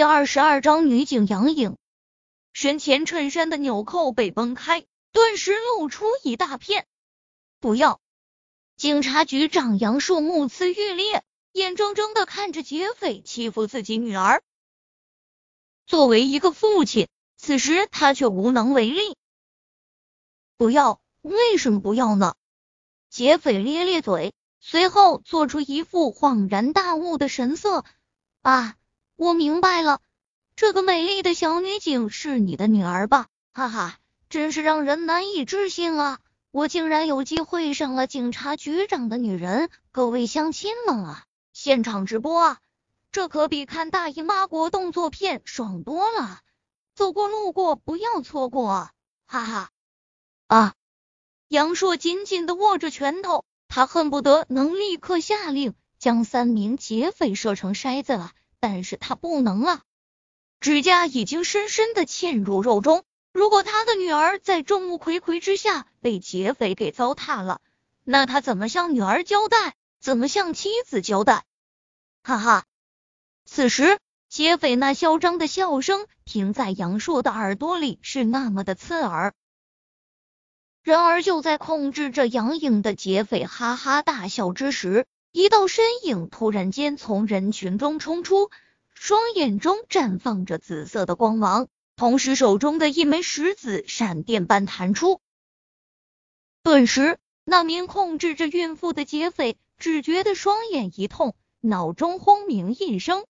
第二十二章女警杨颖身前衬衫的纽扣被崩开，顿时露出一大片。不要！警察局长杨树目眦欲裂，眼睁睁的看着劫匪欺负自己女儿。作为一个父亲，此时他却无能为力。不要！为什么不要呢？劫匪咧咧嘴，随后做出一副恍然大悟的神色。啊，我明白了，这个美丽的小女警是你的女儿吧？哈哈，真是让人难以置信啊！我竟然有机会上了警察局长的女人，各位乡亲们啊，现场直播啊，这可比看大姨妈国动作片爽多了。走过路过不要错过！哈哈啊！杨硕紧紧的握着拳头，他恨不得能立刻下令将三名劫匪射成筛子了，但是他不能啊！指甲已经深深的嵌入肉中，如果他的女儿在众目睽睽之下被劫匪给糟蹋了，那他怎么向女儿交代？怎么向妻子交代？哈哈！此时，劫匪那嚣张的笑声停在杨硕的耳朵里，是那么的刺耳。然而，就在控制着杨颖的劫匪哈哈大笑之时，一道身影突然间从人群中冲出，双眼中绽放着紫色的光芒，同时手中的一枚石子闪电般弹出。顿时，那名控制着孕妇的劫匪只觉得双眼一痛，脑中轰鸣一声；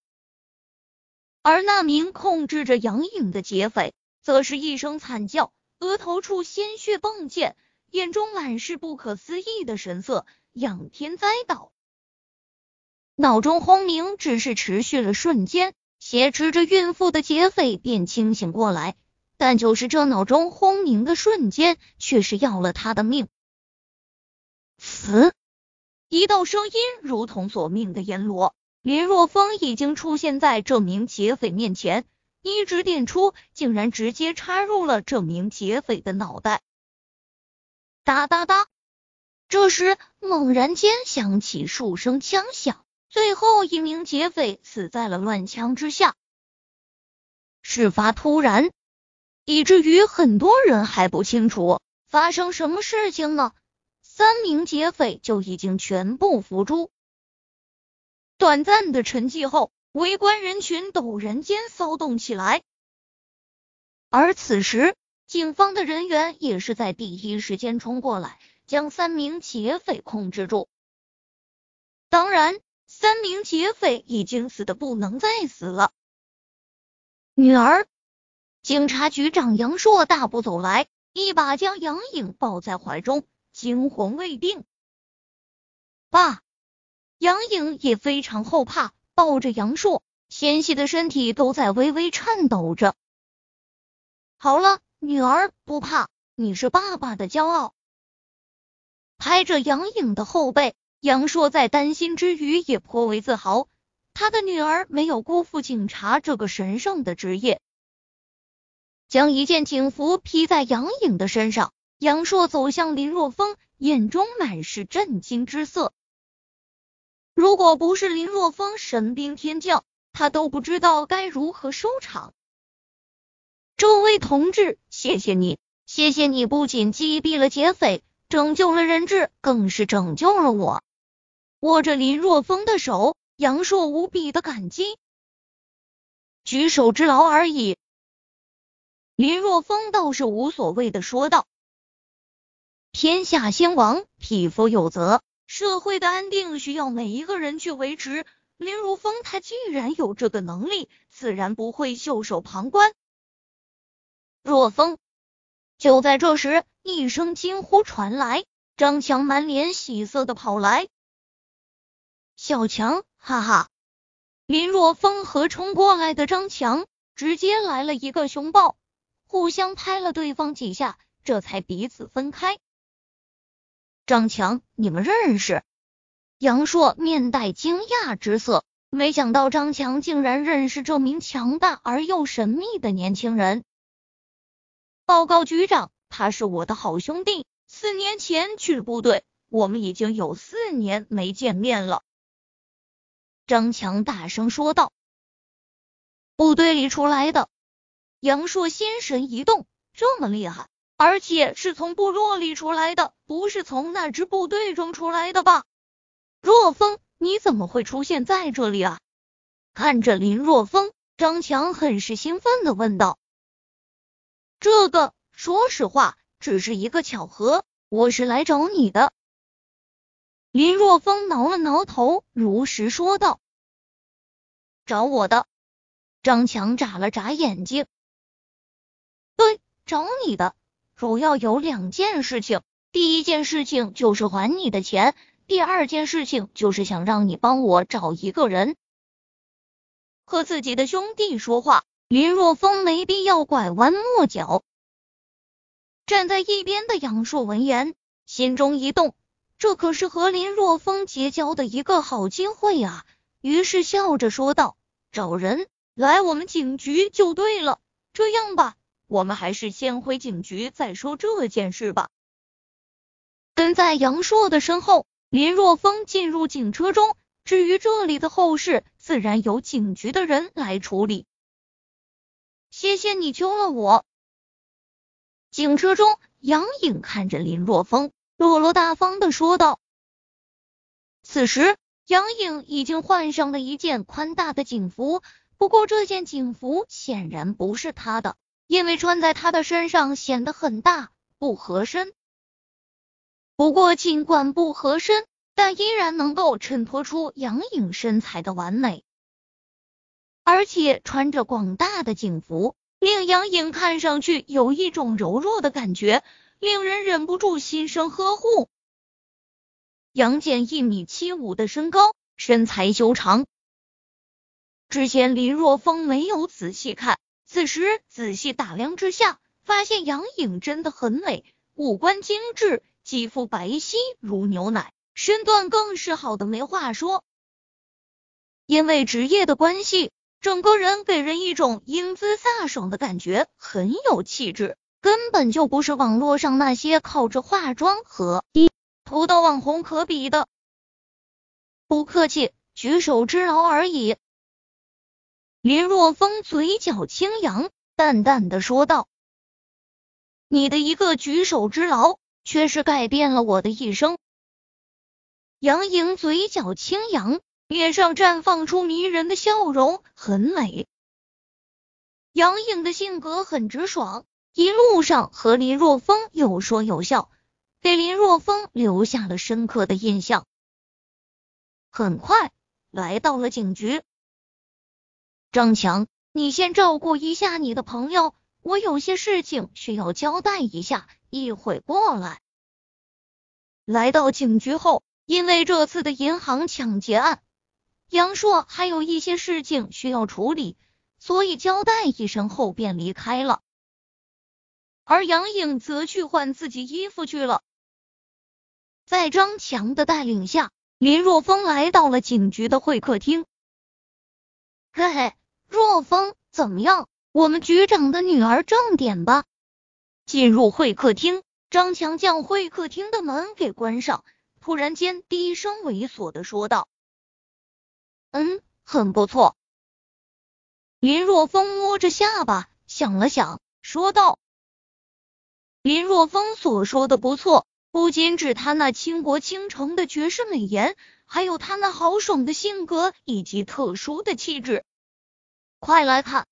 而那名控制着杨颖的劫匪则是一声惨叫。额头处鲜血迸溅，眼中满是不可思议的神色，仰天栽倒。脑中轰鸣只是持续了瞬间，挟持着孕妇的劫匪便清醒过来，但就是这脑中轰鸣的瞬间，却是要了他的命。死！一道声音如同索命的阎罗，林若风已经出现在这名劫匪面前。一指点出，竟然直接插入了这名劫匪的脑袋。哒哒哒！这时猛然间响起数声枪响，最后一名劫匪死在了乱枪之下。事发突然，以至于很多人还不清楚发生什么事情呢。三名劫匪就已经全部伏诛。短暂的沉寂后。围观人群陡然间骚动起来，而此时警方的人员也是在第一时间冲过来，将三名劫匪控制住。当然，三名劫匪已经死的不能再死了。女儿，警察局长杨硕大步走来，一把将杨颖抱在怀中，惊魂未定。爸，杨颖也非常后怕。抱着杨硕，纤细的身体都在微微颤抖着。好了，女儿不怕，你是爸爸的骄傲。拍着杨颖的后背，杨硕在担心之余也颇为自豪，他的女儿没有辜负警察这个神圣的职业。将一件警服披在杨颖的身上，杨硕走向林若风，眼中满是震惊之色。如果不是林若风神兵天降，他都不知道该如何收场。这位同志，谢谢你，谢谢你不仅击毙了劫匪，拯救了人质，更是拯救了我。握着林若风的手，杨硕无比的感激。举手之劳而已。林若风倒是无所谓的说道：“天下兴亡，匹夫有责。”社会的安定需要每一个人去维持。林如风他既然有这个能力，自然不会袖手旁观。若风，就在这时，一声惊呼传来，张强满脸喜色的跑来。小强，哈哈！林若风和冲过来的张强直接来了一个熊抱，互相拍了对方几下，这才彼此分开。张强，你们认识？杨硕面带惊讶之色，没想到张强竟然认识这名强大而又神秘的年轻人。报告局长，他是我的好兄弟，四年前去部队，我们已经有四年没见面了。张强大声说道。部队里出来的。杨硕心神一动，这么厉害，而且是从部落里出来的，不是从那支部队中出来的吧？若风，你怎么会出现在这里啊？看着林若风，张强很是兴奋的问道：“这个，说实话，只是一个巧合。我是来找你的。”林若风挠了挠头，如实说道：“找我的。”张强眨了眨眼睛：“对，找你的，主要有两件事情。第一件事情就是还你的钱。”第二件事情就是想让你帮我找一个人和自己的兄弟说话。林若风没必要拐弯抹角。站在一边的杨硕闻言，心中一动，这可是和林若风结交的一个好机会啊！于是笑着说道：“找人来我们警局就对了。这样吧，我们还是先回警局再说这件事吧。”跟在杨硕的身后。林若风进入警车中，至于这里的后事，自然由警局的人来处理。谢谢你救了我。警车中，杨颖看着林若风，落落大方的说道。此时，杨颖已经换上了一件宽大的警服，不过这件警服显然不是她的，因为穿在她的身上显得很大，不合身。不过，尽管不合身，但依然能够衬托出杨颖身材的完美。而且穿着广大的警服，令杨颖看上去有一种柔弱的感觉，令人忍不住心生呵护。杨戬一米七五的身高，身材修长。之前林若风没有仔细看，此时仔细打量之下，发现杨颖真的很美，五官精致。肌肤白皙如牛奶，身段更是好的没话说。因为职业的关系，整个人给人一种英姿飒爽的感觉，很有气质，根本就不是网络上那些靠着化妆和一图的网红可比的。不客气，举手之劳而已。林若风嘴角轻扬，淡淡的说道：“你的一个举手之劳。”却是改变了我的一生。杨颖嘴角轻扬，脸上绽放出迷人的笑容，很美。杨颖的性格很直爽，一路上和林若风有说有笑，给林若风留下了深刻的印象。很快来到了警局，张强，你先照顾一下你的朋友，我有些事情需要交代一下。一会过来，来到警局后，因为这次的银行抢劫案，杨硕还有一些事情需要处理，所以交代一声后便离开了。而杨颖则去换自己衣服去了。在张强的带领下，林若风来到了警局的会客厅。嘿嘿，若风，怎么样？我们局长的女儿正点吧。进入会客厅，张强将会客厅的门给关上，突然间低声猥琐的说道：“嗯，很不错。”林若风摸着下巴想了想，说道：“林若风所说的不错，不仅指他那倾国倾城的绝世美颜，还有他那豪爽的性格以及特殊的气质。快来看，